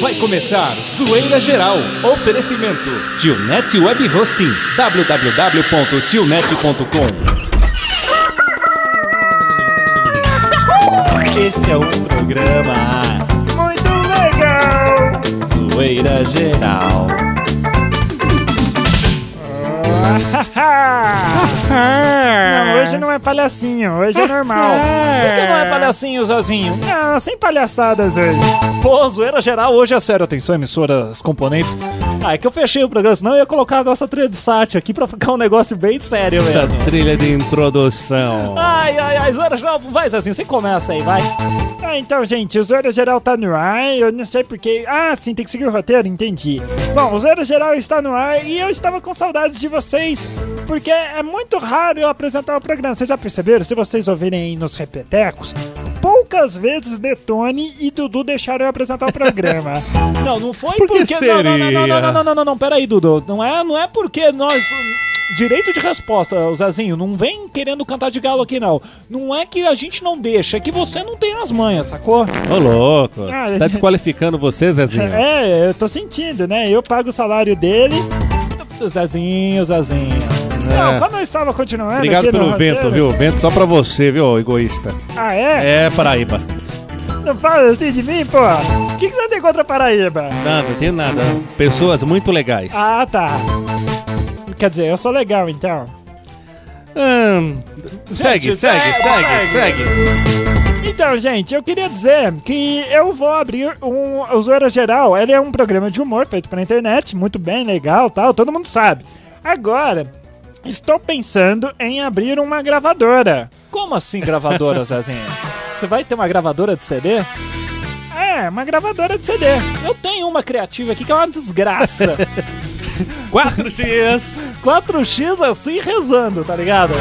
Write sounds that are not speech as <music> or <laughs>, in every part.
Vai começar Zoeira Geral. Oferecimento Tionet Web Hosting www.tionet.com Este é um programa Muito legal! Zoeira Geral. não, hoje não é palhacinho, hoje é normal. Por que não é palhacinho, Zazinho? Não, sem palhaçadas hoje. Pô, zoeira geral hoje é sério. Atenção, emissoras componentes. Ah, é que eu fechei o programa, senão eu ia colocar a nossa trilha de sátio aqui pra ficar um negócio bem sério Essa mesmo. trilha de introdução. Ai, ai, ai, zoeira geral. Vai, Zazinho, você começa aí, vai. Ah, então, gente, o Zoeira Geral tá no ar, eu não sei porque... Ah, sim, tem que seguir o roteiro, entendi. Bom, o Zoeira Geral está no ar e eu estava com saudades de vocês, porque é muito raro eu apresentar o programa. Vocês já perceberam? Se vocês ouvirem aí nos repetecos, poucas vezes Detone e Dudu deixaram eu apresentar o programa. <laughs> Não, não foi Por que porque. Não, não, não, não, não, não, não, não, não, não, peraí, Dudu. Não é, não é porque nós. Direito de resposta, o Zezinho, não vem querendo cantar de galo aqui, não. Não é que a gente não deixa, é que você não tem as manhas, sacou? Ô, louco. Ah, Tá <laughs> desqualificando você, Zezinho? é, eu tô sentindo, né? Eu pago o salário dele. Zezinho, Zezinho. Não, É. como eu estava continuando Obrigado pelo roteiro- vento, viu? Vento só pra você, viu, egoísta? Ah, é? É, Paraíba. Não fala assim de mim, pô. O que, que você tem contra Paraíba? Nada, não tem nada. Pessoas muito legais. Ah, tá. Quer dizer, eu sou legal, então. Hum, segue, Gente, segue, segue, segue, segue. Então, gente, eu queria dizer que eu vou abrir um o Zoeira Geral. Ele é um programa de humor feito pela internet, muito bem, legal, tal, todo mundo sabe. Agora, estou pensando em abrir uma gravadora. Como assim gravadora, Zezinho? Você vai ter uma gravadora de CD? É, uma gravadora de CD. Eu tenho uma criativa aqui que é uma desgraça. <laughs> 4x. 4x assim rezando, tá ligado?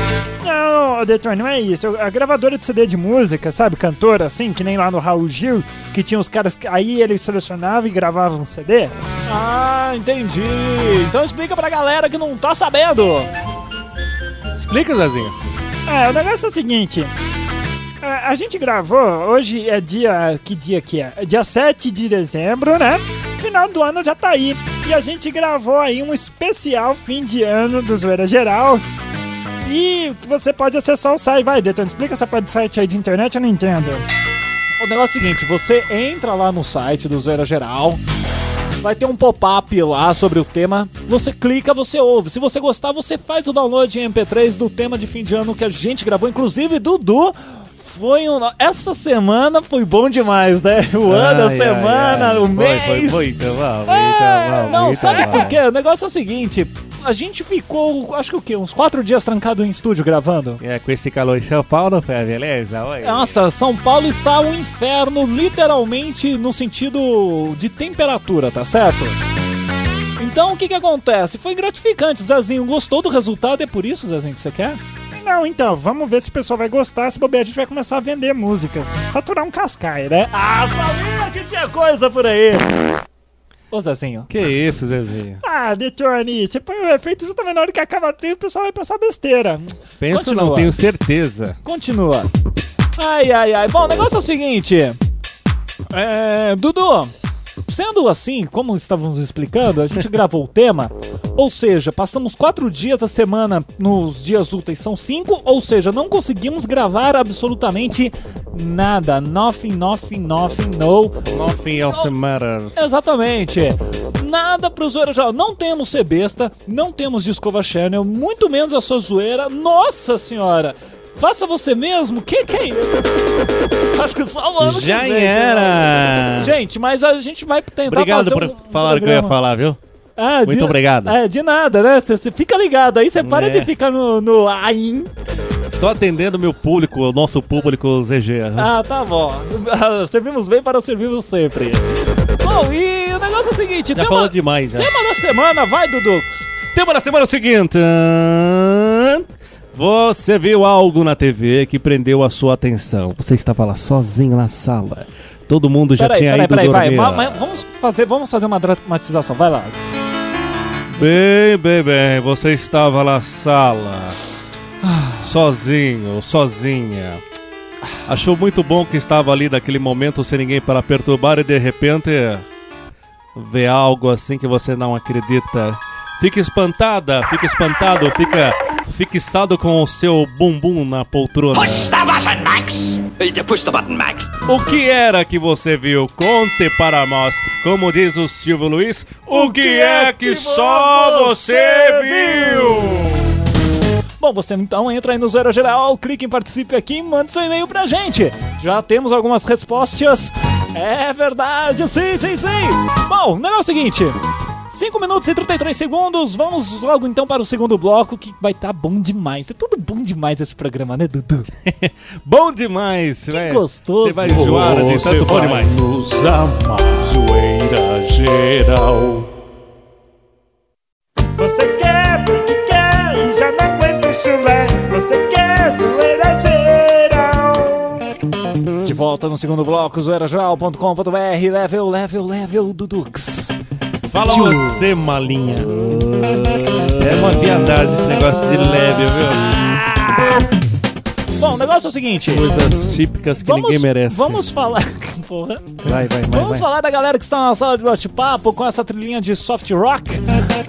Não, Detone, não é isso. A gravadora de CD de música, sabe? Cantora, assim, que nem lá no Raul Gil, que tinha os caras. que- Aí eles selecionavam e gravavam um CD. Ah, entendi. Então explica pra galera que não tá sabendo. Explica, Zezinho. É, o negócio é o seguinte. A, a gente gravou, hoje é dia. Que dia que é? É dia 7 de dezembro, né? Final do ano já tá aí. E a gente gravou aí um especial fim de ano do Zoeira Geral. E você pode acessar o site. Vai, Detone, explica essa parte de site aí de internet, eu não entendo. O negócio é o seguinte, você entra lá no site do Zoeira Geral, vai ter um pop-up lá sobre o tema, você clica, você ouve. Se você gostar, você faz o download em MP3 do tema de fim de ano que a gente gravou, inclusive Dudu. Foi um... Essa semana foi bom demais, né? O ano, a Ai, ai, semana, ai. o Foi, mês. Foi, muito bom, muito É, bom, não, sabe bom. por quê? O negócio é o seguinte, a gente ficou, acho que o quê? Uns quatro dias trancado em estúdio gravando. É, com esse calor em São Paulo, foi beleza? Oi. Nossa, São Paulo está um inferno, literalmente no sentido de temperatura, tá certo? Então o que que acontece? Foi gratificante, Zezinho gostou do resultado, é por isso, Zezinho, que você quer? Não, então, vamos ver se o pessoal vai gostar. Se bobear, a gente vai começar a vender músicas. Faturar um cascai, né? Ah, sabia que tinha coisa por aí! Ô Zezinho, Que isso, Zezinho? Ah, Detone, você põe o efeito justamente na hora que acaba a trilha, o pessoal vai pensar besteira. Penso Continua. não, tenho certeza. continua. Ai, ai, ai. Bom, o negócio é o seguinte. É, Dudu, sendo assim, como estávamos explicando, a gente <laughs> gravou o tema. Ou seja, passamos quatro dias a semana nos dias úteis, são cinco. Ou seja, não conseguimos gravar absolutamente nada. Nothing, nothing, nothing, no. Nothing else matters. Exatamente. Nada pro zoeira já. Não temos ser besta, não temos Discover Channel, muito menos a sua zoeira. Nossa senhora! Faça você mesmo? Que que é isso? Acho que só o ano Já que vem, era! né? Gente, mas a gente vai tentar Obrigado por um falar o que eu ia falar, viu? Ah, Muito de- obrigado. É, de nada, né? Você fica ligado aí, você para É. de ficar no, no AIN. Estou atendendo meu público, o nosso público ZG. Ah, tá bom. <laughs> Servimos bem para servirmos sempre. Bom, e o negócio é o seguinte: Já tema, falou demais, já. tema da semana, vai, Dudux. Tema da semana é o seguinte. ahn, Você viu algo na TV que prendeu a sua atenção. Você estava lá sozinho na sala. Todo mundo já Peraí, tinha peraí, ido peraí, vai. dormir. ma- ma- vamos, fazer, vamos fazer uma dramatização, vai lá. Bem, bem, bem. Você estava na sala. Sozinho, sozinha. Achou muito bom que estava ali naquele momento sem ninguém para perturbar e de repente vê algo assim que você não acredita. Fica espantada, fica espantado, fica fixado com o seu bumbum na poltrona. Push the button, Max! Push the button, Max. O que era que você viu? Conte para nós. Como diz o Silvio Luiz, o que é que só você viu? Bom, você então entra aí no Zoeira Geral, clique em participe aqui e manda seu e-mail pra gente. Já temos algumas respostas. É verdade, sim, sim, sim. Bom, o negócio é o seguinte. 5 minutos e 33 segundos, vamos logo então para o segundo bloco que vai estar tá bom demais. É tudo bom demais esse programa, né, Dudu? <laughs> bom demais, que gostoso. Você vai enjoar de tanto bom demais. Nos amar, zoeira geral. Você quer porque quer e já não aguenta o chulé. Você quer zoeira geral. De volta no segundo bloco, zoeirageral.com.br, level, level, level, Dudux. Fala Tio. você, malinha. É uma viadagem esse negócio de leve, viu? Bom, o negócio é o seguinte. Coisas típicas que ninguém merece. Vamos falar. <laughs> Porra. Vai, vai, vai. Vamos vai. falar da galera que está na sala de bate-papo com essa trilhinha de soft rock.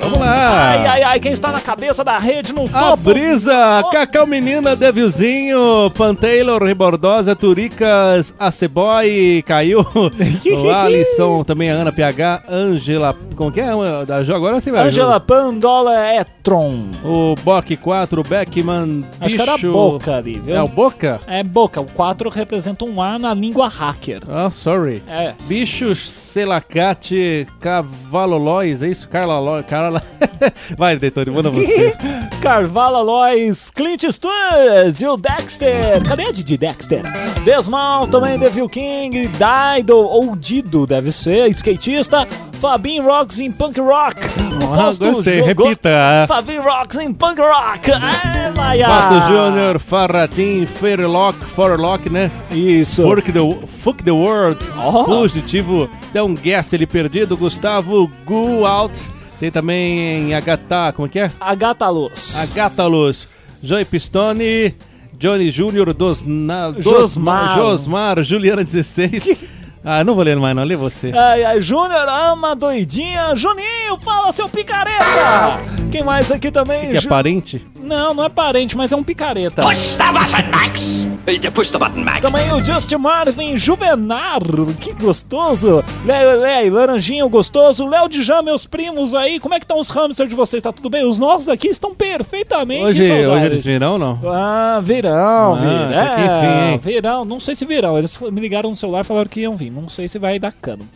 Vamos lá. Ai, ai, ai, quem está na cabeça da rede no A topo. brisa, Oh. Cacau Menina, Devilzinho, Pantaylor, Rebordosa, Turicas, Aceboy, caiu. <laughs> o Alisson, também a Ana PH, Angela. Como que é? a Da Jo agora você vai. Angela Pandola Etron. O Bock 4, o Beckman. Acho que era bicho- boca ali, viu? É o Boca? É boca. O 4 representa um A na língua hacker. Ah, sorry. É. Bicho Selacate Cavalo Lois, é isso? Carla Lois. Carla... <laughs> Vai, Detone, manda você. <laughs> Carvala Lois, Clint Eastwood e o Dexter. Cadê a Didi Dexter? Desmal também, Devil King, Dido ou Dido, deve ser, skatista. Fabinho Rocks em Punk Rock. Ah, Fausto gostei, jogou- repita. Fabinho Rocks em Punk Rock. É, Maia. Fausto Júnior, Farratim, Fairlock, Forlock, né? Isso. Fuck the, fuck the World, Oh. Fugitivo, tem um guest ele perdido, Gustavo Go Out, tem também Agatha, como é que é? A Gata Luz. Agatha Luz, Joey Pistone, Johnny Júnior, dos, na, dos- Josmar. Josmar, Juliana 16. ah, não vou ler mais não, lê você. Ai, ai, Júnior ama doidinha. Juninho, fala seu picareta. Quem mais aqui também? Que é Ju- parente? Não, não é parente, mas é um picareta. Button, Max! Também o Justin Marvin Juvenar, que gostoso. Léo, Léo, Laranjinho, gostoso. Léo Djan, meus primos aí, como é que estão os hamsters de vocês? Tá tudo bem? Os nossos aqui estão perfeitamente Hoje, hoje saudáveis. eles virão não? Ah, virão, Ah, virão. até que enfim, hein? virão, não sei se virão. Eles me ligaram no celular e falaram que iam vir. Não sei se vai dar cano.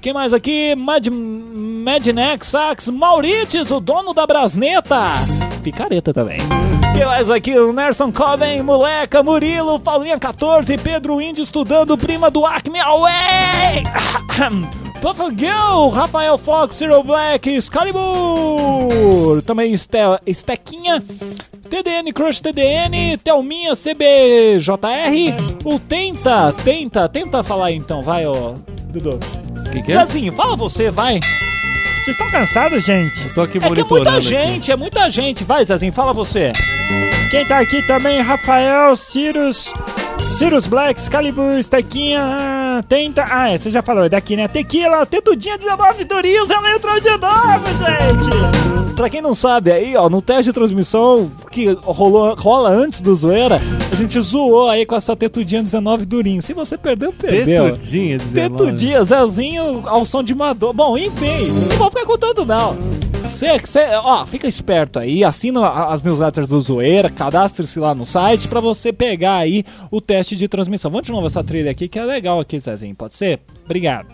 Quem mais aqui? Mad, Madnex, Sax, Maurites, o dono da Brasneta. Picareta também. Quem mais aqui? O Nerson Coven, Moleca, Murilo, Paulinha 14, Pedro Indy estudando, prima do Acme Away. <coughs> Puff Girl, Rafael Fox, Zero Black, Excalibur, também Ste Stequinha, TDN Crush TDN, Thelminha CBJR, o Tenta, Tenta, tenta falar então, vai, ó, Dudu. O que, que é? Zezinho, fala você, vai. Vocês estão cansados, gente? Tô aqui É que é muita aqui. gente, é muita gente. Vai, Zezinho, fala você. Quem tá aqui também, Rafael, Cirus, Cirus Black, Excalibur, Stequinha, Tenta... Ah, é, você já falou, é daqui, né? Tequila, Tetudinha 19 Durinhos, ela entrou de novo, gente! Pra quem não sabe aí, ó, no teste de transmissão que rolou, rola antes do zoeira, a gente zoou aí com essa tetudinha 19 durinho. Se você perdeu, perdeu. Tetudinha, 19. Tetudinha, Zezinho ao som de Madonna. Bom, enfim, não vou ficar contando não. Cê, cê, ó, fica esperto aí, assina as newsletters do Zoeira, cadastre-se lá no site pra você pegar aí o teste de transmissão. Vamos de novo essa trilha aqui que é legal aqui, Zezinho, pode ser? Obrigado.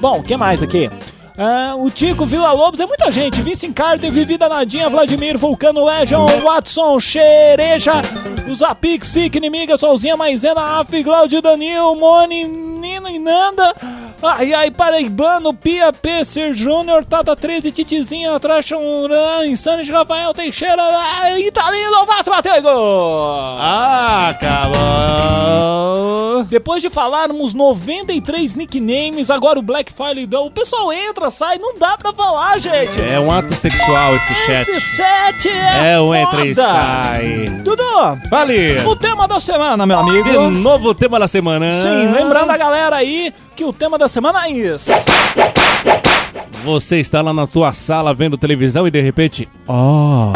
Bom, o que mais aqui? Ah, o Tico, Vila Lobos, é muita gente. Vincent Carter, Vivi Danadinha, Vladimir, Vulcano Legion, Watson, Xereja, Zapix, Sick, Inimiga, Solzinha, Maisena, Af, Glaudio, Danil, Moni, Nina e Nanda. Ai, ai, Paraibano, Pia, P, Ser Júnior, Tata 13, Titizinha, Trashon, Insanity, Rafael Teixeira, ah, Italino, Novato, bateu e gol! Acabou! Depois de falarmos 93 nicknames, agora o Black File deu. O pessoal entra, sai, não dá pra falar, gente. É um ato sexual esse chat. Esse chat é, É um entra e sai. Dudu, Fale! o tema da semana, meu amigo. De novo tema da semana. Sim, lembrando a galera aí que o tema da semana é isso. Você está lá na sua sala vendo televisão e de repente. Oh!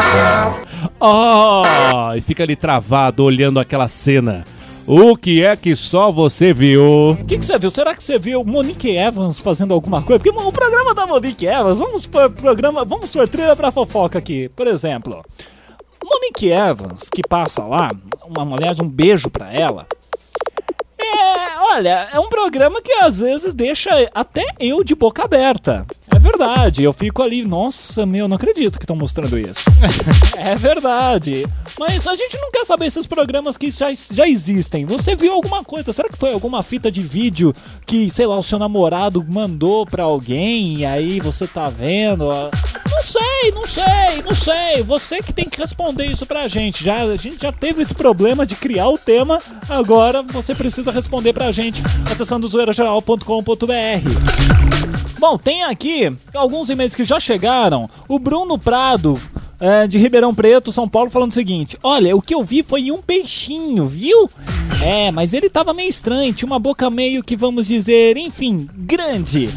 Oh! E fica ali travado olhando aquela cena. O que é que só você viu? O que, que você viu? Será que você viu Monique Evans fazendo alguma coisa? Porque o programa da Monique Evans, vamos por programa, vamos por trilha pra fofoca aqui. Por exemplo, Monique Evans, que passa lá, uma, aliás, um beijo pra ela. É, olha, é um programa que às vezes deixa até eu de boca aberta. É verdade, eu fico ali, nossa, meu, não acredito que estão mostrando isso. <laughs> é verdade. Mas a gente não quer saber esses programas que já, já existem. Você viu alguma coisa? Será que foi alguma fita de vídeo que, sei lá, o seu namorado mandou pra alguém e aí você tá vendo? Sei, não sei, não sei. Você que tem que responder isso pra gente. Já, a gente já teve esse problema de criar o tema, agora você precisa responder pra gente acessando zoeirageral.com.br. Bom, tem aqui alguns e-mails que já chegaram. O Bruno Prado, é, de Ribeirão Preto, São Paulo, falando o seguinte: Olha, o que eu vi foi um peixinho, viu? É, mas ele tava meio estranho, tinha uma boca meio que vamos dizer, enfim, grande.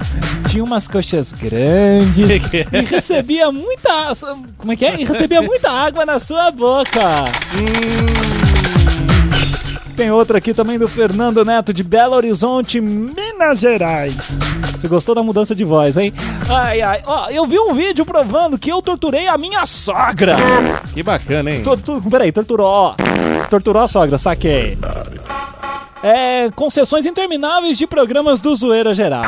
Tinha umas coxas grandes <laughs> e recebia muita. Como é que é? E recebia muita água na sua boca. Hum. Tem outra aqui também do Fernando Neto de Belo Horizonte, Minas Gerais. Você gostou da mudança de voz, hein? Ai, ai. Ó, eu vi um vídeo provando que eu torturei a minha sogra. Que bacana, hein? Tu, tu, peraí, torturou. Torturou a sogra, saquei. É, concessões intermináveis de programas do Zoeira Geral.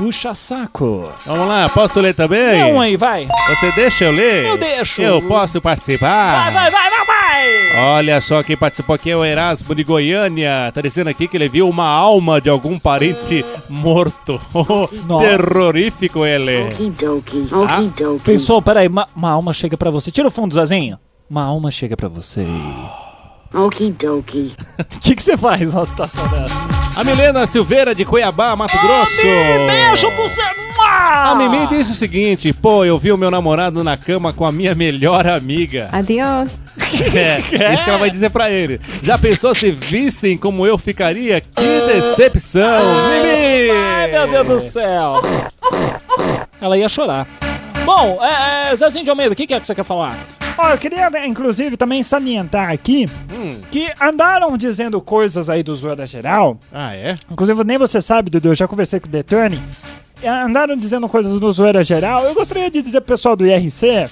Puxa saco. Vamos lá, posso ler também? Não aí, vai. Você deixa eu ler? Eu deixo. Eu posso participar? Vai, vai, vai, vai, vai. Olha só quem participou aqui é o Erasmo de Goiânia. Tá dizendo aqui que ele viu uma alma de algum parente morto. <laughs> Terrorífico ele. Okidoki, okidoki. Pensou, peraí, uma, uma alma chega pra você. Tira o fundo, Zazinho. Uma alma chega pra você. Okidoki. <laughs> O que que você faz numa situação dessa? A Milena Silveira de Cuiabá, Mato Grosso. Beijo pro você. A Mimi disse o seguinte: pô, eu vi o meu namorado na cama com a minha melhor amiga. Adiós. É, <laughs> isso que ela vai dizer pra ele. Já pensou se vissem como eu ficaria? Que decepção! Mimi! Ai, meu Deus do céu. Ela ia chorar. Bom, é, é, Zezinho de Almeida, o que, que é que você quer falar? Ó, eu queria, né, inclusive, também salientar aqui que andaram dizendo coisas aí do Zoeira Geral. Ah, é? Inclusive, nem você sabe, Dudu, eu já conversei com o Detone. Andaram dizendo coisas do Zoeira Geral. Eu gostaria de dizer pro pessoal do IRC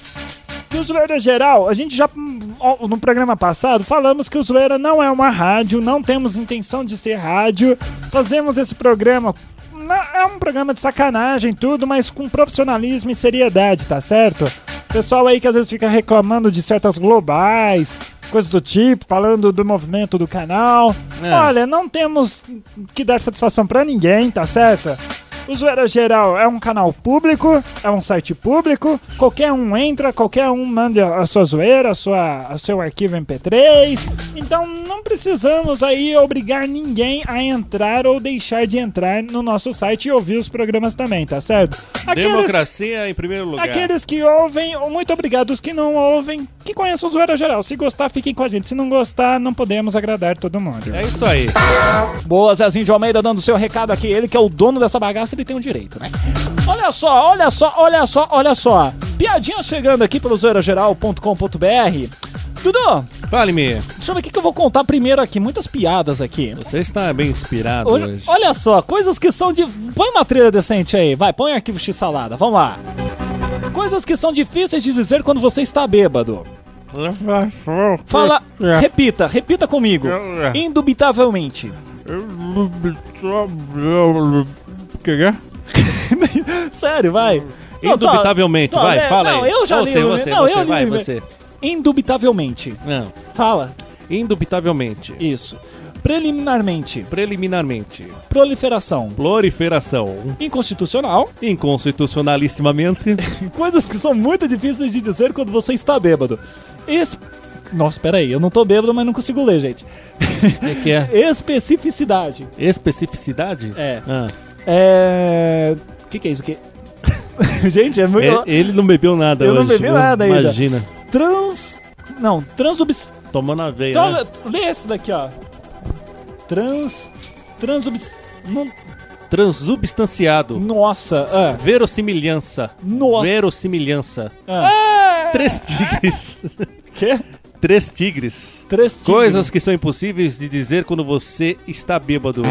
que o Zoeira Geral, a gente já no programa passado falamos que o Zoeira não é uma rádio, não temos intenção de ser rádio. Fazemos esse programa. É um programa de sacanagem, tudo, mas com profissionalismo e seriedade, tá certo? Pessoal aí que às vezes fica reclamando de certas globais, coisas do tipo, falando do movimento do canal. É. Olha, não temos que dar satisfação pra ninguém, tá certo? O Zoeira Geral é um canal público, é um site público, qualquer um entra, qualquer um manda a sua zoeira, a sua, a seu arquivo MP3. Então não precisamos aí obrigar ninguém a entrar ou deixar de entrar no nosso site e ouvir os programas também, tá certo? Aqueles, Democracia em primeiro lugar. aqueles que ouvem, muito obrigado. Os que não ouvem, que conheçam o Zoeira Geral. Se gostar, fiquem com a gente. Se não gostar, não podemos agradar todo mundo. É isso aí. Boa, Zezinho de Almeida dando seu recado aqui. Ele que é o dono dessa bagaça, ele tem o direito, né? Olha só, olha só, olha só, olha só. Piadinha chegando aqui pelo zoeirageral.com.br. Dudu, Fale-me. deixa eu ver o que, eu vou contar primeiro aqui. Muitas piadas aqui. Você está bem inspirado Olha, hoje. olha só, coisas que são de. Põe uma trilha decente aí, vai, põe arquivo X salada, vamos lá. Coisas que são difíceis de dizer quando você está bêbado. Fala, repita, repita comigo. Indubitavelmente. Que <laughs> é? Sério, vai. Não, tá- Indubitavelmente, tá, vai, é, fala não, aí. eu já Você, li. você, não, você, eu li. vai, você. Indubitavelmente. Não. Fala. Indubitavelmente. Isso. Preliminarmente. Preliminarmente. Proliferação. Proliferação. Inconstitucional. Inconstitucionalissimamente. <laughs> Coisas que são muito difíceis de dizer quando você está bêbado. Es... Nossa, peraí, eu não tô bêbado, mas não consigo ler, gente. <laughs> O que, que é? Especificidade. Especificidade? É. Ah. É. O que, que é isso aqui? <laughs> gente, é muito. Ele, ele não bebeu nada Eu não hoje. bebi nada ainda. Imagina. Trans. Não, transobs. Tomou na veia, né? Então, lê esse daqui, ó. Trans. Transobs. Não. Transubstanciado. Nossa, ah, Verossimilhança. Nossa. Verossimilhança. ah. Três tigres. <laughs> Quê? Três tigres. Três tigres. Coisas que são impossíveis de dizer quando você está bêbado.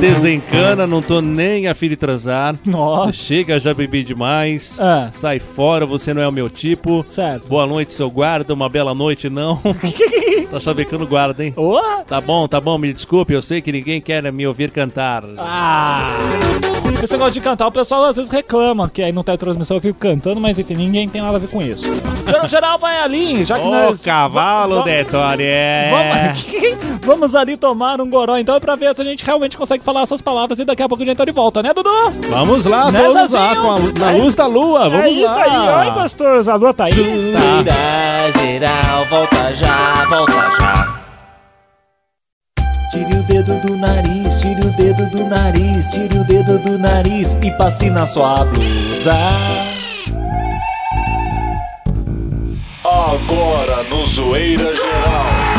Desencana, não tô nem a fim de transar. Nossa. Chega, já bebi demais. Ah. Sai fora, você não é o meu tipo. Certo. Boa noite, seu guarda. Uma bela noite, não. <laughs> tá chavecando guarda, hein? Ô? Tá bom, tá bom, me desculpe. Eu sei que ninguém quer me ouvir cantar. Ah! Esse negócio de cantar, o pessoal às vezes reclama que aí não tem transmissão, eu fico cantando, mas enfim, ninguém tem nada a ver com isso. Então, geral, vai ali, já que Ô, nós. cavalo Va- de. Vamos, <laughs> vamos ali tomar um goró então pra ver se a gente realmente consegue falar essas palavras e daqui a pouco a gente tá de volta, né, Dudu? Vamos lá, Né, vamos lá, Zezinho? com a, na É luz da lua, vamos é isso lá. aí, gostoso, a lua tá aí. Vira geral, volta já, volta já. Tire o dedo do nariz, tire o dedo do nariz, tire o dedo do nariz e passe na sua blusa. Agora no Zoeira Geral.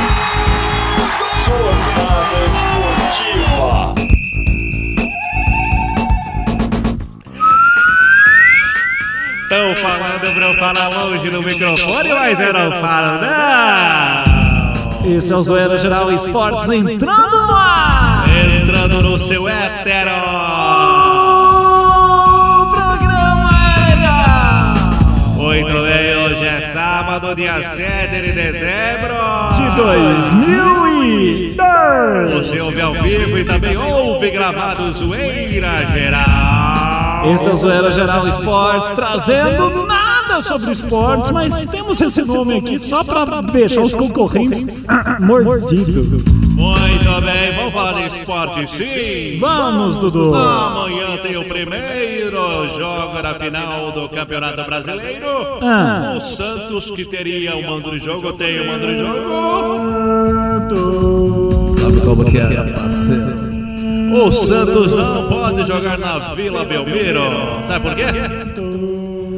Estão falando pra eu falar longe no microfone, mas eu não falo, não. Esse é o Zoeira Geral Esportes entrando no ar! Entrando no seu hétero. Muito bem, hoje é sábado, dia 7 de dezembro. De 2002. Você ouve ao vivo e também ouve gravado Zoeira Geral. Esse é o Zoeira Geral Esportes, trazendo nada sobre esportes, mas temos esse nome aqui só pra deixar os concorrentes mordidos. Muito bem, vamos falar de esporte sim. Vamos, Dudu! Amanhã tem o primeiro jogo da final do Campeonato Brasileiro. Ah. O Santos, que teria o mando de jogo, tem o mando de jogo. Sabe como que é, parceiro? O Santos não pode jogar na Vila Belmiro. Sabe por quê?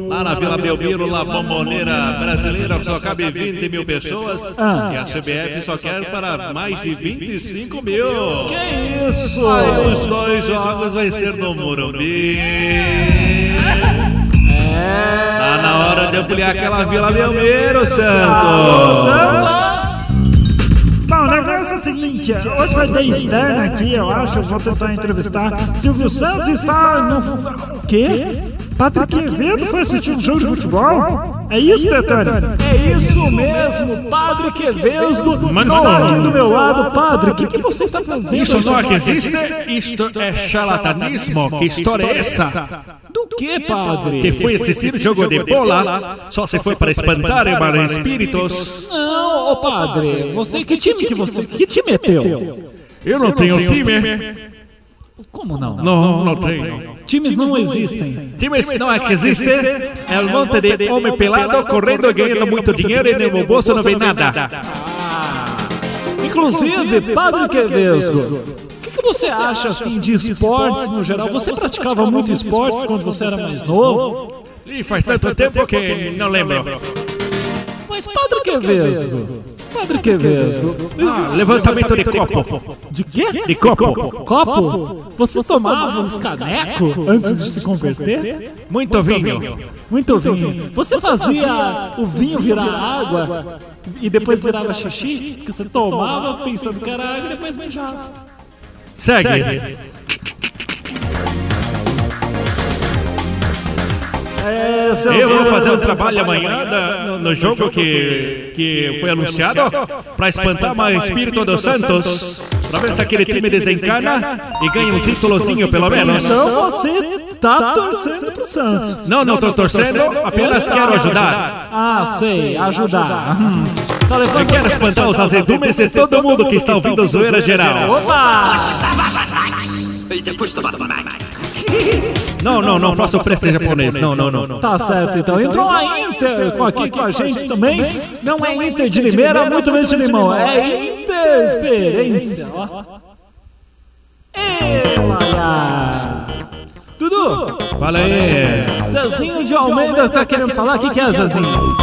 Lá na Vila Belmiro, lá bomboneira brasileira, só cabe 20 mil pessoas. Ah. E a CBF só quer para mais de 25 mil. Que isso? Aí os dois jogos vai ser no Morumbi. É. Tá na hora de ampliar aquela Vila Belmiro, Santos. Bom, vai ter externa aqui, eu acho, eu vou tentar entrevistar. Silvio Santos está no... O quê? Patrick Quevedo foi assistir um jogo de futebol? É isso, Betânia? É isso mesmo, Padre Quevesgo. Mas Está não. aqui do meu lado, Padre. O que, que você está fazendo? Isso não é que existe? Isto é charlatanismo. Que história é essa? Do que, Padre? Que foi assistir o jogo de bola só se foi para espantar e para espíritos. Não, ô Padre. Você, que time que você... Que time Eu não tenho time. Como não? Não, não tenho. Times não existem. Times não é que existe. É um monte de homem pelado correndo e ganhando muito dinheiro e no meu bolso não vem nada. Inclusive, Padre Quevesgo, o que, que você acha assim de esportes no geral? Você praticava muito esportes quando você era mais novo? E faz tanto tempo que não lembro. Mas Padre Quevesgo, Padre Quevesgo, Ah, levantamento de copo. de quê? De copo. Copo? Você tomava uns caneco antes de se converter? Muito vinho. Muito vinho. Você fazia o vinho virar água e depois virava xixi? Que você tomava pensando que era água e depois mijava. Segue. Esse é Eu vou fazer um trabalho amanhã da- no, no jogo que, que foi anunciado para espantar mais espírito dos Santos. Pra ver se aquele time desencana e ganha um títulozinho pelo menos. Então você tá torcendo pro Santos. Não, não tô torcendo, apenas quero ajudar. Ah, sei, ajudar. Hum. Tá Eu quero espantar os azedumes de todo mundo que está ouvindo o Zoeira Geral. Opa! Não, não, não faço preço japonês. Não, não, não. Tá certo, então. Entrou a Inter com- aqui com a gente também. Não é Inter de Limeira, muito menos de Limão. É Interferência, ó. Ê, Laia. Dudu, Fala aí. Zezinho de Almeida tá querendo falar? O que, que é, Zezinho?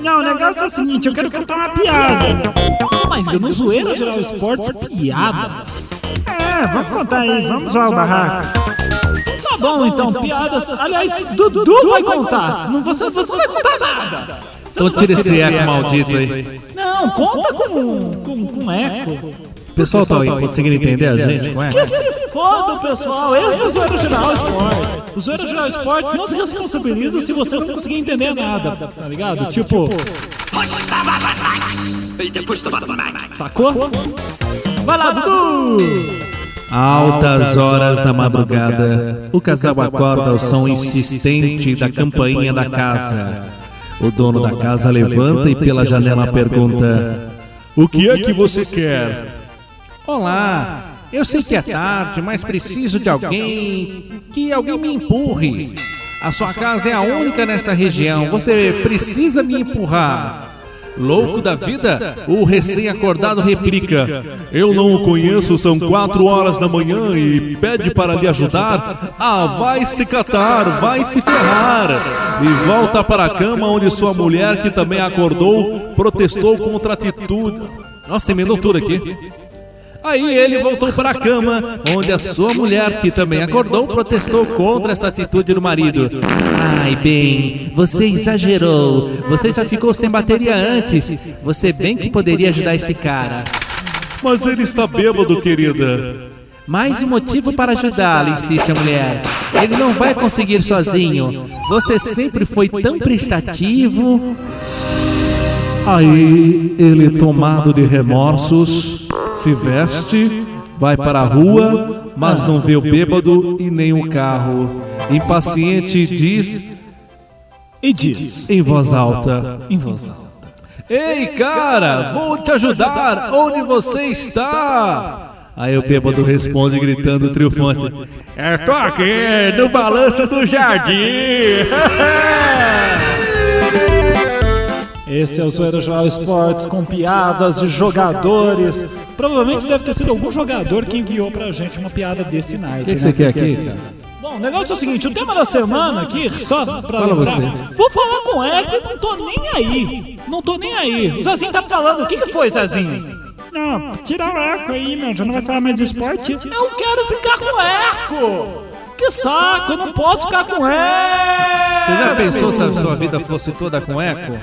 Não, o negócio é o seguinte, eu quero contar uma piada. Mas no Zoeira Geral Esportes, piadas. É, vamos contar aí, vamos ao barraco. Tá bom, então, piadas. Aliás, Dudu vai contar. Não, você, você não vai contar nada. Então tira esse eco maldito aí. Não, conta com, com, com eco. O pessoal tá aí conseguindo entender a gente com eco? Que se foda, pessoal. Esse é o Zoeira Geral Esportes. O Zoeira Geral Esportes não se responsabiliza se você não conseguir entender nada, tá ligado? Tipo, the button, Max. sacou? Vai lá, Dudu! Altas horas da madrugada, o casal acorda ao som insistente da campainha da casa. O dono da casa levanta e pela janela pergunta: O que é que você quer? Olá, eu sei que é tarde, mas preciso de alguém que alguém me empurre. A sua casa é a única nessa região, você precisa me empurrar. Louco da vida, o recém-acordado replica: Eu não o conheço, são quatro horas da manhã e pede para lhe ajudar. Ah, vai se catar, vai se ferrar. E volta para a cama onde sua mulher, que também acordou, protestou contra a atitude. Nossa, emendou tudo aqui. Aí ele voltou para a cama, onde a sua mulher, que também acordou, protestou contra essa atitude do marido. Ai, bem, você exagerou. Você já ficou sem bateria antes. Você bem que poderia ajudar esse cara. Mas ele está bêbado, querida. Mais um motivo para ajudá-lo, insiste a mulher. Ele não vai conseguir sozinho. Você sempre foi tão prestativo. Aí ele, tomado de remorsos, se veste, vai para a rua, mas não vê o bêbado e nem o carro. Impaciente diz E diz, em voz alta: em voz alta. Ei, cara, vou te ajudar. Onde você está? Aí o bêbado responde gritando triunfante: Eu tô aqui no balanço do jardim. <laughs> Esse é o Zoeira Geral Esportes com piadas de jogadores. Provavelmente deve ter sido algum jogador que enviou pra gente uma piada desse naipe. O que, que né? você quer aqui, cara? Bom, o negócio é o seguinte, o tema da semana aqui, só pra Fala lembrar, você. vou falar com ela que não tô nem aí. Não tô nem aí. O Zezinho tá falando, o que que foi, Zezinho? Não, tira o eco aí, meu. Já não vai falar mais de esporte? Eu quero ficar com eco. Que saco, eu não posso ficar com eco. Você já pensou se a sua vida fosse toda com eco?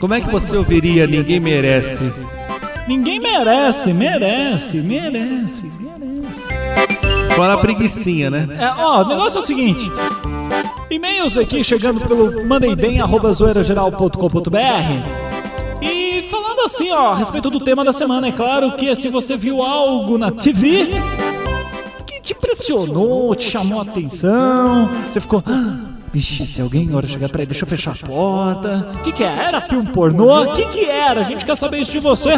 Como é que você ouviria Ninguém Merece? Ninguém merece, merece, merece, merece. Fora a preguicinha, né? É, ó, o negócio é o seguinte. E-mails aqui chegando pelo mandeibem@zoeirageral.com.br. E falando assim, ó, a respeito do tema da semana, é claro que se você viu algo na TV que te impressionou, te chamou a atenção, você ficou, ah, Vixe, se alguém agora chegar, peraí, deixa eu fechar a porta. O que, que é? Era filme pornô? O que, que era? A gente quer saber isso de você.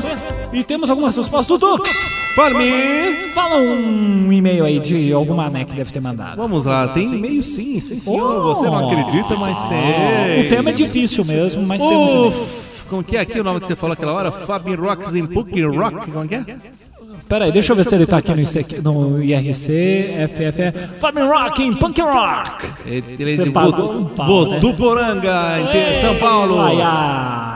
E temos algumas respostas do Dux. Fale-me! Fala um e-mail aí de algum mané que deve ter mandado. Vamos lá, tem e-mail sim, sim senhor. Oh! Você não acredita, mas tem. O tema é difícil mesmo, mas temos e-mail. Como que é aqui o nome que você falou aquela hora? Fabin Rocks in Puck Rock, como que é? Peraí, deixa eu ver se ele tá aqui no, IC, no IRC, FFE. Fabio Rock em Punk Rock. Ele é de? Votuporanga, em São Paulo.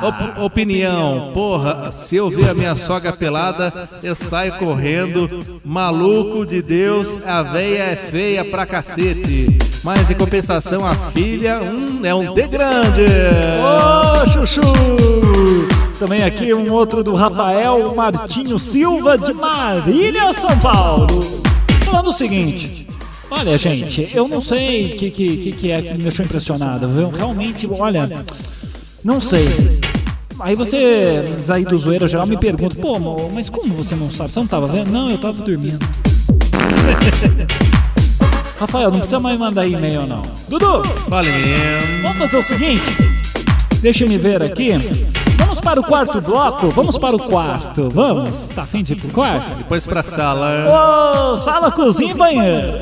Op- opinião, porra, se eu ver a minha sogra pelada, eu saio correndo. Maluco de Deus, a véia é feia pra cacete. Mas em compensação, a filha hum, é um de grande. Ô, Chuchu! Também aqui um outro do Rafael Martinho Silva de Marília, São Paulo. Falando o seguinte. Olha, gente, eu não sei o que, que, que, é que me deixou impressionado, viu? Realmente, olha, não sei. Aí você, aí do zoeira geral, me pergunta, pô, mas como você não sabe? Você não tava vendo? Não, eu tava dormindo. <laughs> Rafael, não precisa mais mandar e-mail, não. Dudu, mesmo. Vamos fazer o seguinte. Deixa eu me ver aqui. Vamos para o quarto bloco? Vamos para o quarto. Vamos? Tá afim de ir pro quarto? Depois pra sala. Ô, sala, cozinha e banheiro.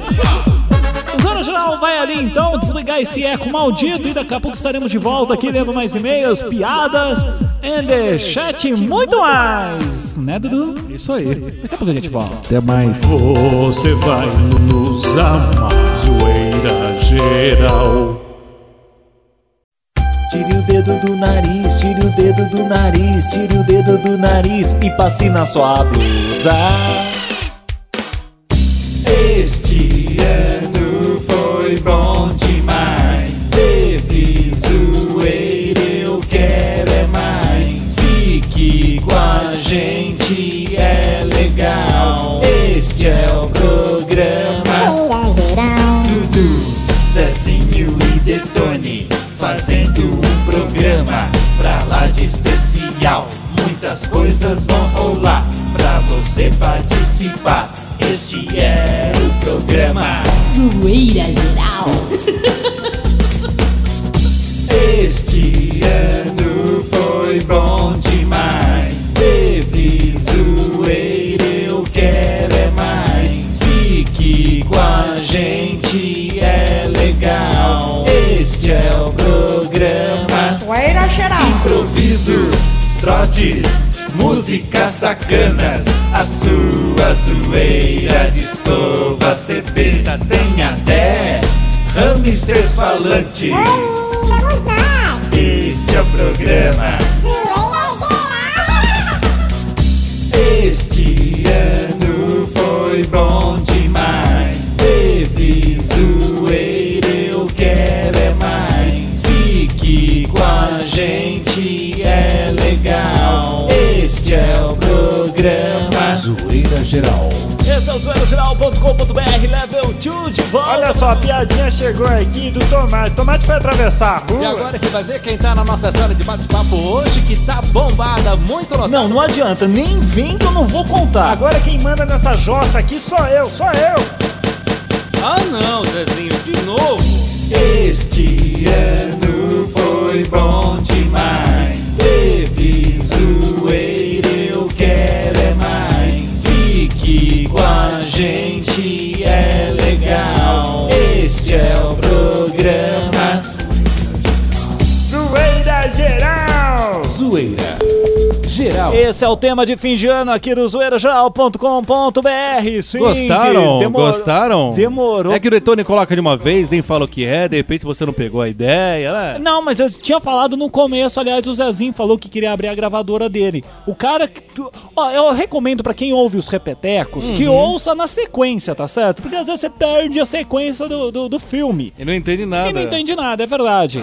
O Zona Geral vai ali então desligar esse eco maldito e daqui a pouco estaremos de volta aqui lendo mais e-mails, piadas, and the chat e muito mais. Né, Dudu? Isso aí. Daqui a pouco a gente volta. Até mais. Você vai nos amar, zoeira geral. Tire o dedo do nariz, tire o dedo do nariz, tire o dedo do nariz e passe na sua blusa. Este ano foi bom demais. Teve zoeira, eu quero é mais. Fique com a gente, é legal. Este é o programa. Muitas sacanas. A sua zoeira de escova, cerveja tem até hamsters falantes. Este é o programa. Zoeirogeral.com.br, level 2 de volta. Olha só, a piadinha chegou aqui do Tomate. Tomate foi atravessar a rua. E agora você vai ver quem tá na nossa sala de bate-papo hoje, que tá bombada, muito notada. Não, não adianta, nem vem que eu não vou contar. Agora quem manda nessa jossa aqui sou eu, sou eu. Ah não, Zezinho, de novo. Este ano foi bom demais. Esse é o tema de fim de ano aqui do zoeirageral.com.br. Sim, Gostaram? que demorou- Gostaram? Demorou. É que o Detone coloca de uma vez, nem fala o que é, de repente você não pegou a ideia, né? Não, mas eu tinha falado no começo, aliás, o Zezinho falou que queria abrir a gravadora dele. O cara. que- Ó, eu recomendo pra quem ouve os repetecos que Uhum. ouça na sequência, tá certo? Porque às vezes você perde a sequência do, do, do filme. E não entende nada. E não entende nada, é verdade.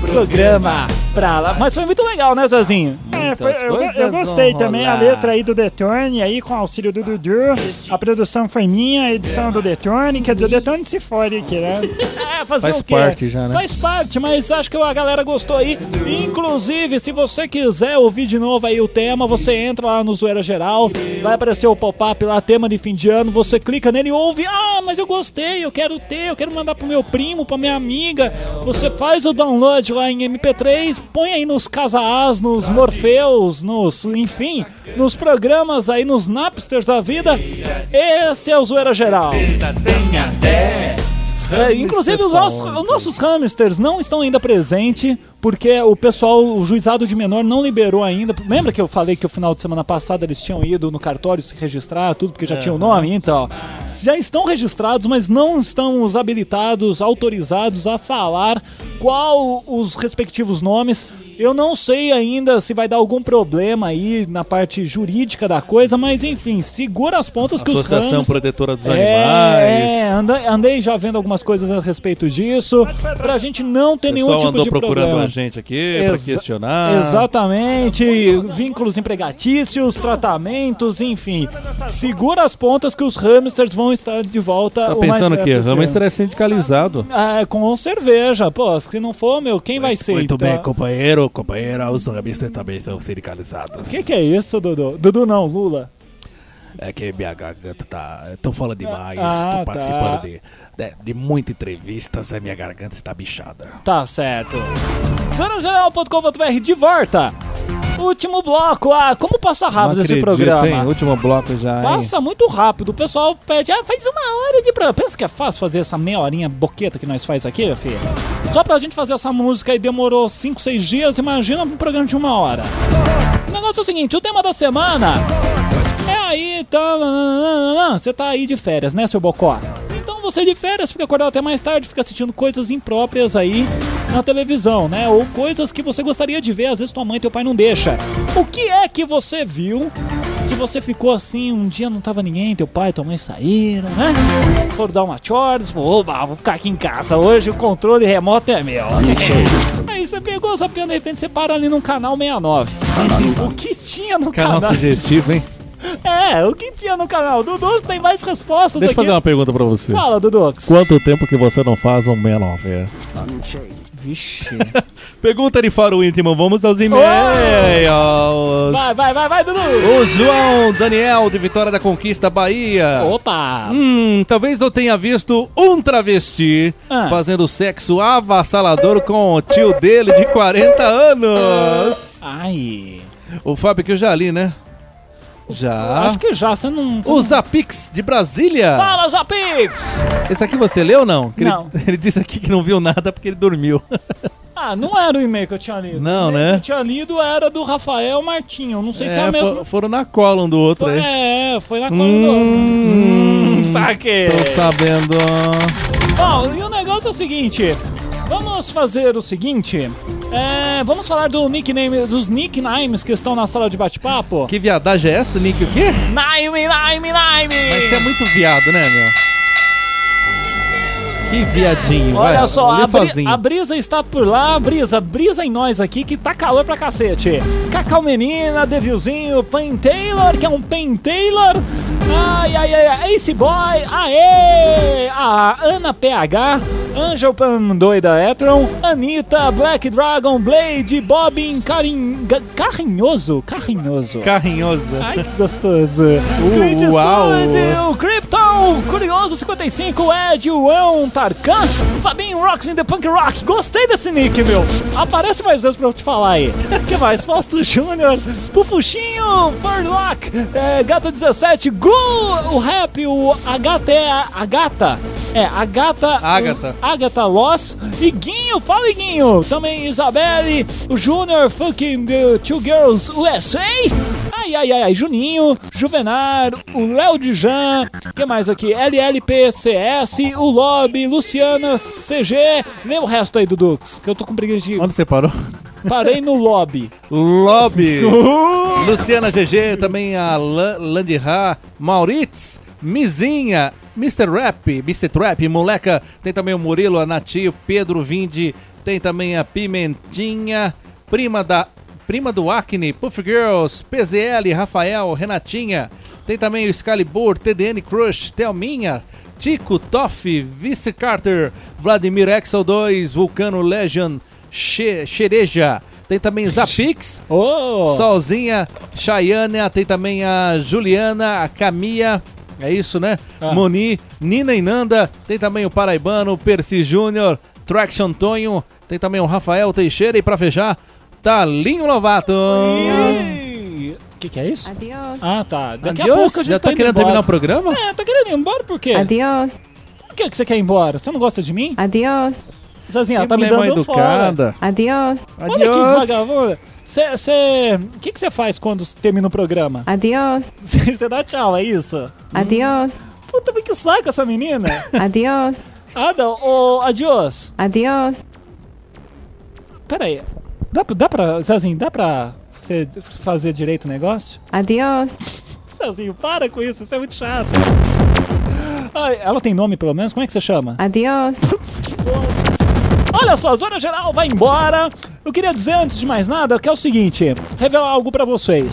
Programa pra lá. Mas foi muito legal, né, Zezinho? É, foi- eu, coisas eu gostei vão também a rolar. letra aí do Detone, aí com auxílio do Dudu. A produção foi minha, a edição do Detone. Quer dizer, o Detone se fode aqui, né? <laughs> É, fazer Faz o quê? parte já, né? Faz parte, mas acho que a galera gostou aí. Inclusive, se você quiser ouvir de novo aí o tema, você entra lá no Zoeira Geral, vai aparecer o pop-up lá, tema de fim de ano, você clica nele e ouve. Ah, mas eu gostei, eu quero ter, eu quero mandar pro meu primo, pra minha amiga. Você faz o download lá em MP3, põe aí nos Casa-As, nos Morpheus, nos, enfim, nos programas aí, nos Napsters da vida. Esse é o Zoeira Geral. É, inclusive os nossos, os nossos hamsters não estão ainda presentes porque o pessoal, o juizado de menor não liberou ainda. Lembra que eu falei que o final de semana passada eles tinham ido no cartório se registrar, tudo porque já tinha o nome? Então, já estão registrados, mas não estão os habilitados, autorizados a falar qual os respectivos nomes. Eu não sei ainda se vai dar algum problema aí na parte jurídica da coisa, mas enfim, segura as pontas que os Associação hamsters- Protetora dos é, Animais. É, andei, andei já vendo algumas coisas a respeito disso, pra gente não ter nenhum tipo andou de procurando problema. a gente aqui pra Exa- questionar. Exatamente, vínculos empregatícios, tratamentos, enfim. Segura as pontas que os hamsters vão estar de volta. Tá pensando o possível. Hamster é sindicalizado. Ah, com cerveja, pô, se não for, meu, quem vai ser? Muito então? bem, companheiro, companheira, os hamsters também são sindicalizados. O que, que é isso, Dudu? Dudu não, Lula. É que minha garganta tá. Eu tô falando demais, Ah, tô tá. participando de, de, de muitas entrevistas, a minha garganta está bichada. Tá certo. Jornalgeral.com.br de volta. Último bloco. Ah, como passa rápido Não esse acredito, programa? hein? Último bloco já, hein? Passa muito rápido. O pessoal pede, ah, faz uma hora de programa. Pensa que é fácil fazer essa meia horinha boqueta que nós faz aqui, meu filho? Só pra gente fazer essa música aí demorou 5, 6 dias. Imagina um programa de uma hora. O negócio é o seguinte: o tema da semana é aí, tá. Você tá aí de férias, né, seu bocó? Então você de férias fica acordado até mais tarde, fica assistindo coisas impróprias aí na televisão, né? Ou coisas que você gostaria de ver, às vezes tua mãe e teu pai não deixa. O que é que você viu que você ficou assim, um dia não tava ninguém, teu pai e tua mãe saíram, né? Foram dar uma chores, oba, vou ficar aqui em casa hoje, o controle remoto é meu. Aí você pegou, sapiando, de repente você para ali num canal 69. O que tinha no Canal canal? sugestivo, hein? É, o que tinha no canal? Dudu tem mais respostas Deixa eu fazer uma pergunta pra você. Fala, Dudu. Quanto tempo que você não faz um Man of Air? Vixe. <laughs> Pergunta de Faro Íntimo, vamos aos e-mails. vai, vai, vai, vai, Dudu. O João Daniel, de Vitória da Conquista, Bahia. Opa. Hum, talvez eu tenha visto um travesti Ah. fazendo sexo avassalador com o tio dele de 40 anos. Ai. O Fábio que eu já li, né? Já. Acho que já, você não... Você O não... Zapix de Brasília. Fala, Zapix! Esse aqui você leu ou não? Que ele- Não. <laughs> Ele, disse aqui que não viu nada porque ele dormiu. <laughs> Ah, não era o e-mail que eu tinha lido. Não, né? que eu tinha lido era do Rafael Martinho. Não sei se é É, o mesmo. fo- foram na cola um do outro aí. É, foi na cola do... Hum, Hum, saque. Tô sabendo. Bom, e o negócio é o seguinte. Vamos fazer o seguinte. É, vamos falar do nickname, dos nicknames que estão na sala de bate-papo. Que viadagem é essa, Nick? O quê? Nime, nime, nime! Mas você é muito viado, né, meu? Que viadinho, Olha vai. só, a, Bri- sozinho. a Brisa está por lá. Brisa, brisa em nós aqui que tá calor pra cacete. Cacau Menina, Devilzinho, Pen Taylor, que é um Pen Taylor. Ai, ai, ai, Ace Boy, aê! A Ana PH, Angel Pan Doida Etron, Anitta, Black Dragon, Blade, Bobbin, Carin... Carrinhoso, Carrinhoso. Carrinhoso. Ai, que gostoso. Clint uau. Studio, Krypton, Curioso 55, Ed, João, Tarkan, Fabinho Rocks in the Punk Rock. Gostei desse nick, meu. Aparece mais vezes pra eu te falar aí. que mais? Fausto Júnior, Pupuxinho, Furlock, é, Gata 17, Gu, o rap, o a, a gata. É. Agatha. o- Agatha Loss e Guinho, fala Guinho. Também Isabelle, o Júnior, fucking the Two Girls USA. Ai, ai, ai, ai, Juninho, Juvenar, o Léo Dijan, que mais aqui? LLPCS, o Lobby, Luciana, CG. Lê o resto aí, Dudux, que eu tô com preguiça de... Onde você parou? Parei no Lobby. Lobby. <laughs> Luciana GG, também a La- Landy Ra, Mauritz, Mizinha, Mr. Rap, Mr. Trap, Moleca, tem também o Murilo, a Nati, o Pedro Vindi, tem também a Pimentinha, prima da prima do Acne, Puff Girls, PZL, Rafael, Renatinha, tem também o Excalibur, TDN Crush, Thelminha, Tico, Toff, Vice Carter, Vladimir Exo 2, Vulcano Legion, Che Xereja, tem também Zapix, <laughs> Oh! Solzinha, Chayana, tem também a Juliana, a Camia, é isso, né? Ah. Moni, Nina e Nanda, tem também o Paraibano, Percy Júnior, Traction Tonho, tem também o Rafael Teixeira e pra fechar, Talinho Lovato. O que, que é isso? Adiós. Ah, tá. Daqui a Adiós, pouco a gente já tá indo querendo terminar o embora. programa? É, tá querendo ir embora por quê? Adiós. Por que, que você quer ir embora? Você não gosta de mim? Adiós. Zezinha, tá me mal dando fora. educada. Adiós. Olha que Adiós. Você. O que que você faz quando termina o programa? <laughs> Adiós. Você dá tchau, é isso? Adiós. Puta, mas que saco essa menina. <laughs> Adiós. ah, não. Ô, adiós. Adiós. Pera aí. Dá, pra- dá pra. Zezinho, dá pra você fazer direito o negócio? Adiós. Zezinho, para com isso, isso é muito chato. Ai, ela tem nome pelo menos? Como é que você chama? Adiós. <laughs> Olha só, a Zona Geral vai embora. Eu queria dizer antes de mais nada que é o seguinte: revelar algo pra vocês.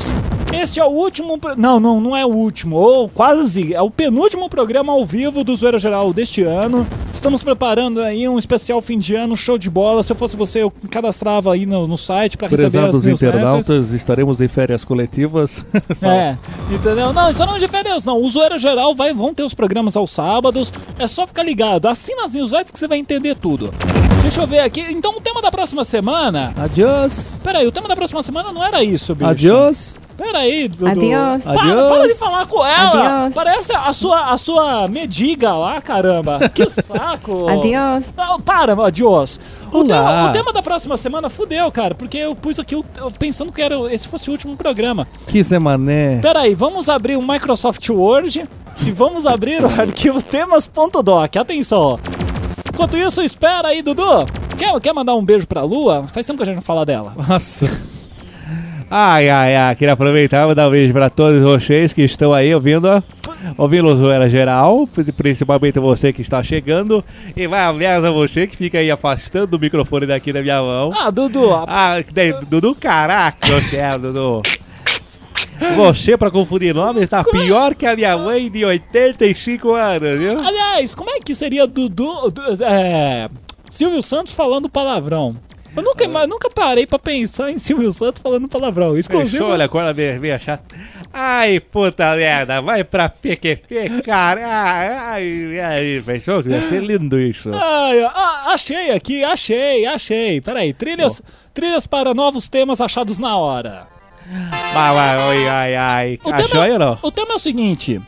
Este é o último. pro- Não, não, não é o último, ou quase. É o penúltimo programa ao vivo do Zoeira Geral deste ano. Estamos preparando aí um especial fim de ano, show de bola. Se eu fosse você, eu cadastrava aí no, no site pra receber as Prezados newsletters. internautas, estaremos em férias coletivas. <laughs> É, entendeu? Não, isso não é de férias, não. O Zoeira Geral vai, vão ter os programas aos sábados. É só ficar ligado. Assina as newsletters que você vai entender tudo. Deixa eu ver aqui. Então, o tema da próxima semana. Adiós. Peraí, o tema da próxima semana não era isso, bicho. Adiós. Peraí, Dudu. Adiós. Para, Adiós. para de falar com ela. Adiós. Parece a sua, a sua mediga lá, caramba. Que <laughs> saco. Adiós. Não, para, adiós. O tema, o tema da próxima semana fudeu, cara, porque eu pus aqui eu pensando que era, esse fosse o último programa. Que semané. Peraí, vamos abrir o Microsoft Word e vamos abrir o arquivo temas.doc. Atenção. Enquanto isso, espera aí, Dudu. Quer, quer mandar um beijo pra Lua? Faz tempo que a gente não fala dela. Nossa. Ai, ai, ai, queria aproveitar e dar um beijo para todos vocês que estão aí ouvindo, ouvindo o Zoeira Geral, principalmente você que está chegando, e vai abraço a você que fica aí afastando o microfone daqui da minha mão. Ah, Dudu, Ah, que daí, Dudu, caraca, eu quero, Dudu. Você, pra confundir nome, tá pior que a minha mãe de 85 anos, viu? Aliás, como é que seria Dudu. du- é, Silvio Santos falando palavrão? Eu nunca, ima- nunca parei pra pensar em Silvio Santos falando palavrão. Exclusivo. Fechou, olha a cor vermelha chata. Ai, puta merda, vai pra PQP, cara. Ai, ai, fechou? Vai ser lindo isso. Ai, achei aqui, achei, achei. Peraí, trilhas, trilhas para novos temas achados na hora. Vai, vai, ai, ai, ai. O Achou tema, aí ou não? o tema é o seguinte.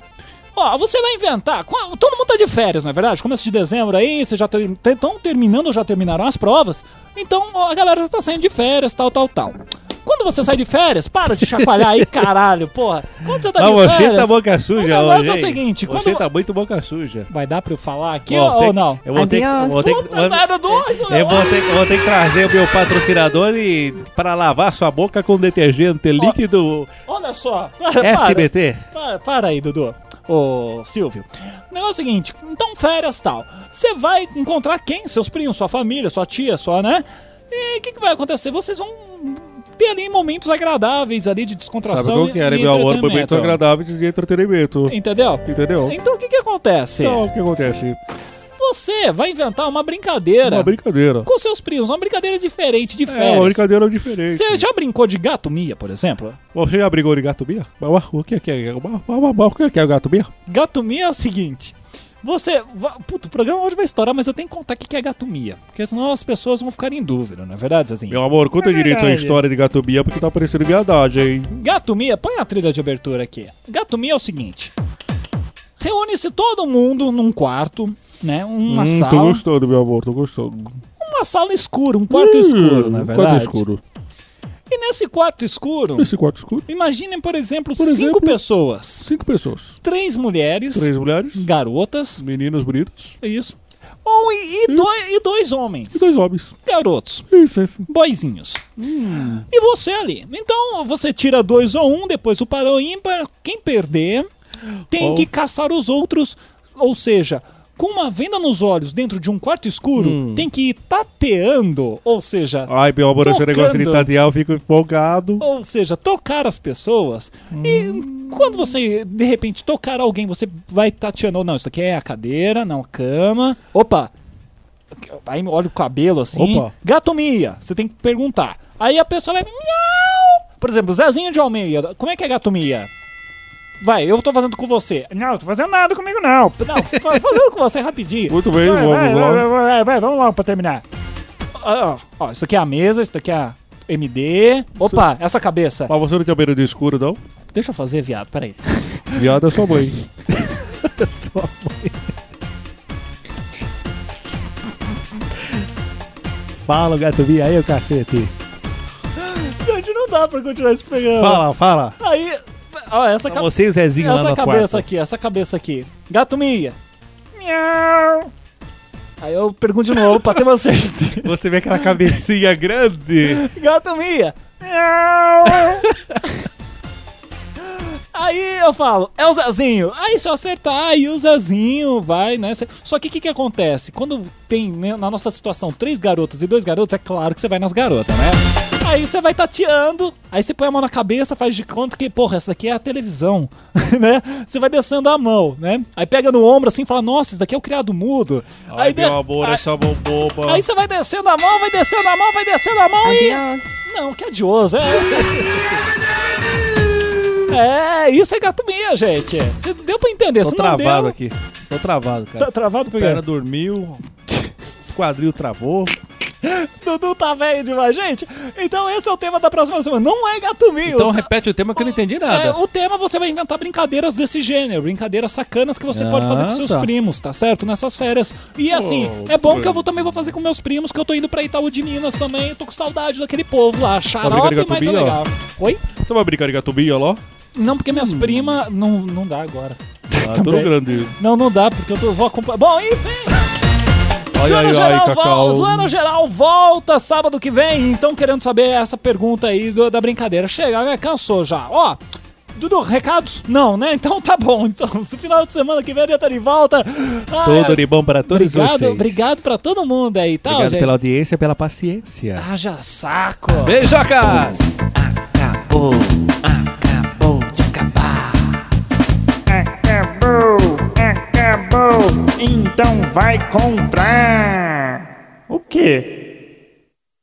Ó, você vai inventar. Todo mundo tá de férias, não é verdade? Começo de dezembro aí, vocês já estão terminando ou já terminaram as provas. Então ó, a galera já tá saindo de férias, tal, tal, tal. Quando você sai de férias, para de chacoalhar aí, <laughs> caralho, porra. Quando você tá Mas de você férias. tá boca o suja negócio hoje, é o seguinte, Você quando- tá muito boca suja. Vai dar pra eu falar aqui ou, não? Eu vou ter, que- eu vou ter, que- Puta merda, dois, eu vou ter, vou ter que trazer o meu patrocinador e para lavar sua boca com detergente líquido Olha só. Para, SBT. Para, para aí, Dudu. Ô, Silvio. O negócio é o seguinte, então férias tal. Você vai encontrar quem? Seus primos, sua família, sua tia, sua, né? E o que, que vai acontecer? Vocês vão ter ali momentos agradáveis ali de descontração Sabe qual que era, e meu amor? Momento agradável de entretenimento. Entendeu? Entendeu? Então o que que acontece? Então, o que acontece? Você vai inventar uma brincadeira Uma brincadeira. com seus primos, uma brincadeira diferente de É, férias. uma brincadeira diferente. Você já brincou de gato mia, por exemplo? Você já brigou de gato bia? O que é que é? O que é o gato bia? Gato Mia é o seguinte. Você. Puta, o programa hoje vai estourar, mas eu tenho que contar o que é Gato Mia. Porque senão as pessoas vão ficar em dúvida, não é verdade, Zezinho? Meu amor, conta É direito a história de gato bia porque tá parecendo viadagem, hein? Gato Mia, põe a trilha de abertura aqui. Gato Mia é o seguinte. Reúne-se todo mundo num quarto, né? Uma hum, tô sala. gostando, meu amor, tô gostando. Uma sala escura, um quarto escuro, é Hum, verdade? Quarto escuro. E nesse quarto escuro, Esse quarto escuro, imaginem, por exemplo, Por cinco exemplo- pessoas. cinco pessoas. Três mulheres, Três mulheres, garotas, meninos bonitos isso. Ou, e, e dois, e dois homens. e dois homens. Garotos. Isso, isso. boizinhos. E você ali. Então você tira dois ou um, depois o par ou ímpar. Quem perder tem Oh. que caçar os outros. Ou seja, com uma venda nos olhos dentro de um quarto escuro, tem que ir tateando. Ou seja, Ai, meu amor, esse Tocando. negócio de tatear, eu fico empolgado. ou seja, tocar as pessoas. E quando você, de repente, tocar alguém, você vai tateando. Não, isso aqui é a cadeira, não a cama. Opa! Aí olha o cabelo assim. Opa. Gatomia. Você tem que perguntar. Aí a pessoa vai. Miau! Por exemplo, Zezinho de Almeida. Como é que é gatomia? Vai, eu tô fazendo com você. Não, tô fazendo nada comigo não. Não, fa- fazendo com você rapidinho. Muito bem, Vai, vamos vai, lá. vai, vai, vai, vamos logo pra terminar. Ó, ó, isso aqui é a mesa, isso aqui é a MD. Opa, essa cabeça. Mas você não tem medo de escuro, não? Deixa eu fazer, viado, peraí. <laughs> Viado é sua mãe. <laughs> Fala, gato bia aí, o cacete. Gente, não dá pra continuar esse programa. Fala, fala. Aí, ó, essa, Pra ca- você e o Zezinho lá essa no cabeça quarto. aqui, essa cabeça aqui. Gato Mia. Miau. Aí eu pergunto de novo pra ter uma certeza. <laughs> Você vê aquela cabecinha grande. Gato Mia. Miau. <laughs> Aí eu falo, é o Zezinho. Aí se eu acertar, aí o Zezinho vai, né? Só que o que, que acontece? Quando tem, né, na nossa situação, três garotas e dois garotos, é claro que você vai nas garotas, né? Aí você vai tateando, aí você põe a mão na cabeça, faz de conta que, porra, essa daqui é a televisão, <laughs> né? Você vai descendo a mão, né? Aí pega no ombro assim e fala, nossa, isso daqui é o criado mudo. Ai, aí de- meu amor, aí- essa mão boba. Aí você vai descendo a mão, vai descendo a mão, vai descendo a mão e. Não, que adioso, é. <laughs> É, isso é gato minha, gente. Você deu pra entender, Tô travado deu, aqui. Tô travado, cara. Tá travado por Perna quê? dormiu, <laughs> quadril travou. Dudu tá velho demais, gente. Então esse é o tema da próxima semana. Não é gato minha. Então repete o tema que eu não entendi É, nada. o tema você vai inventar brincadeiras desse gênero, brincadeiras sacanas que você Ah, pode fazer com seus tá. primos, tá certo? Nessas férias. E assim, Oh, é bom que que eu vou, também vou fazer com meus primos, que eu tô indo pra Itaú de Minas também. Eu tô com saudade daquele povo lá, xarope, mas é ó? legal. Oi? Você vai brincar de gatubia lá? Não, porque minhas primas. Não, não dá agora. Ah, <laughs> tudo grande. Não, não dá, porque eu tô- vou acompanhar. Bom, enfim. Ai, Zoeira ai, geral, Cacau. vol Zoeira geral volta sábado que vem. Então, querendo saber essa pergunta aí do- da brincadeira. Chega, né? Cansou já. Ó. Dudu, recados? Não, né? Então tá bom. Então, <laughs> no final de semana que vem a gente tá de volta. Ah, Tudo de bom para todos Obrigado, vocês. obrigado pra todo mundo aí, tá? Obrigado gente? pela audiência, pela paciência. Haja saco. Beijocas! Acabou, acabou. Então vai comprar. O quê?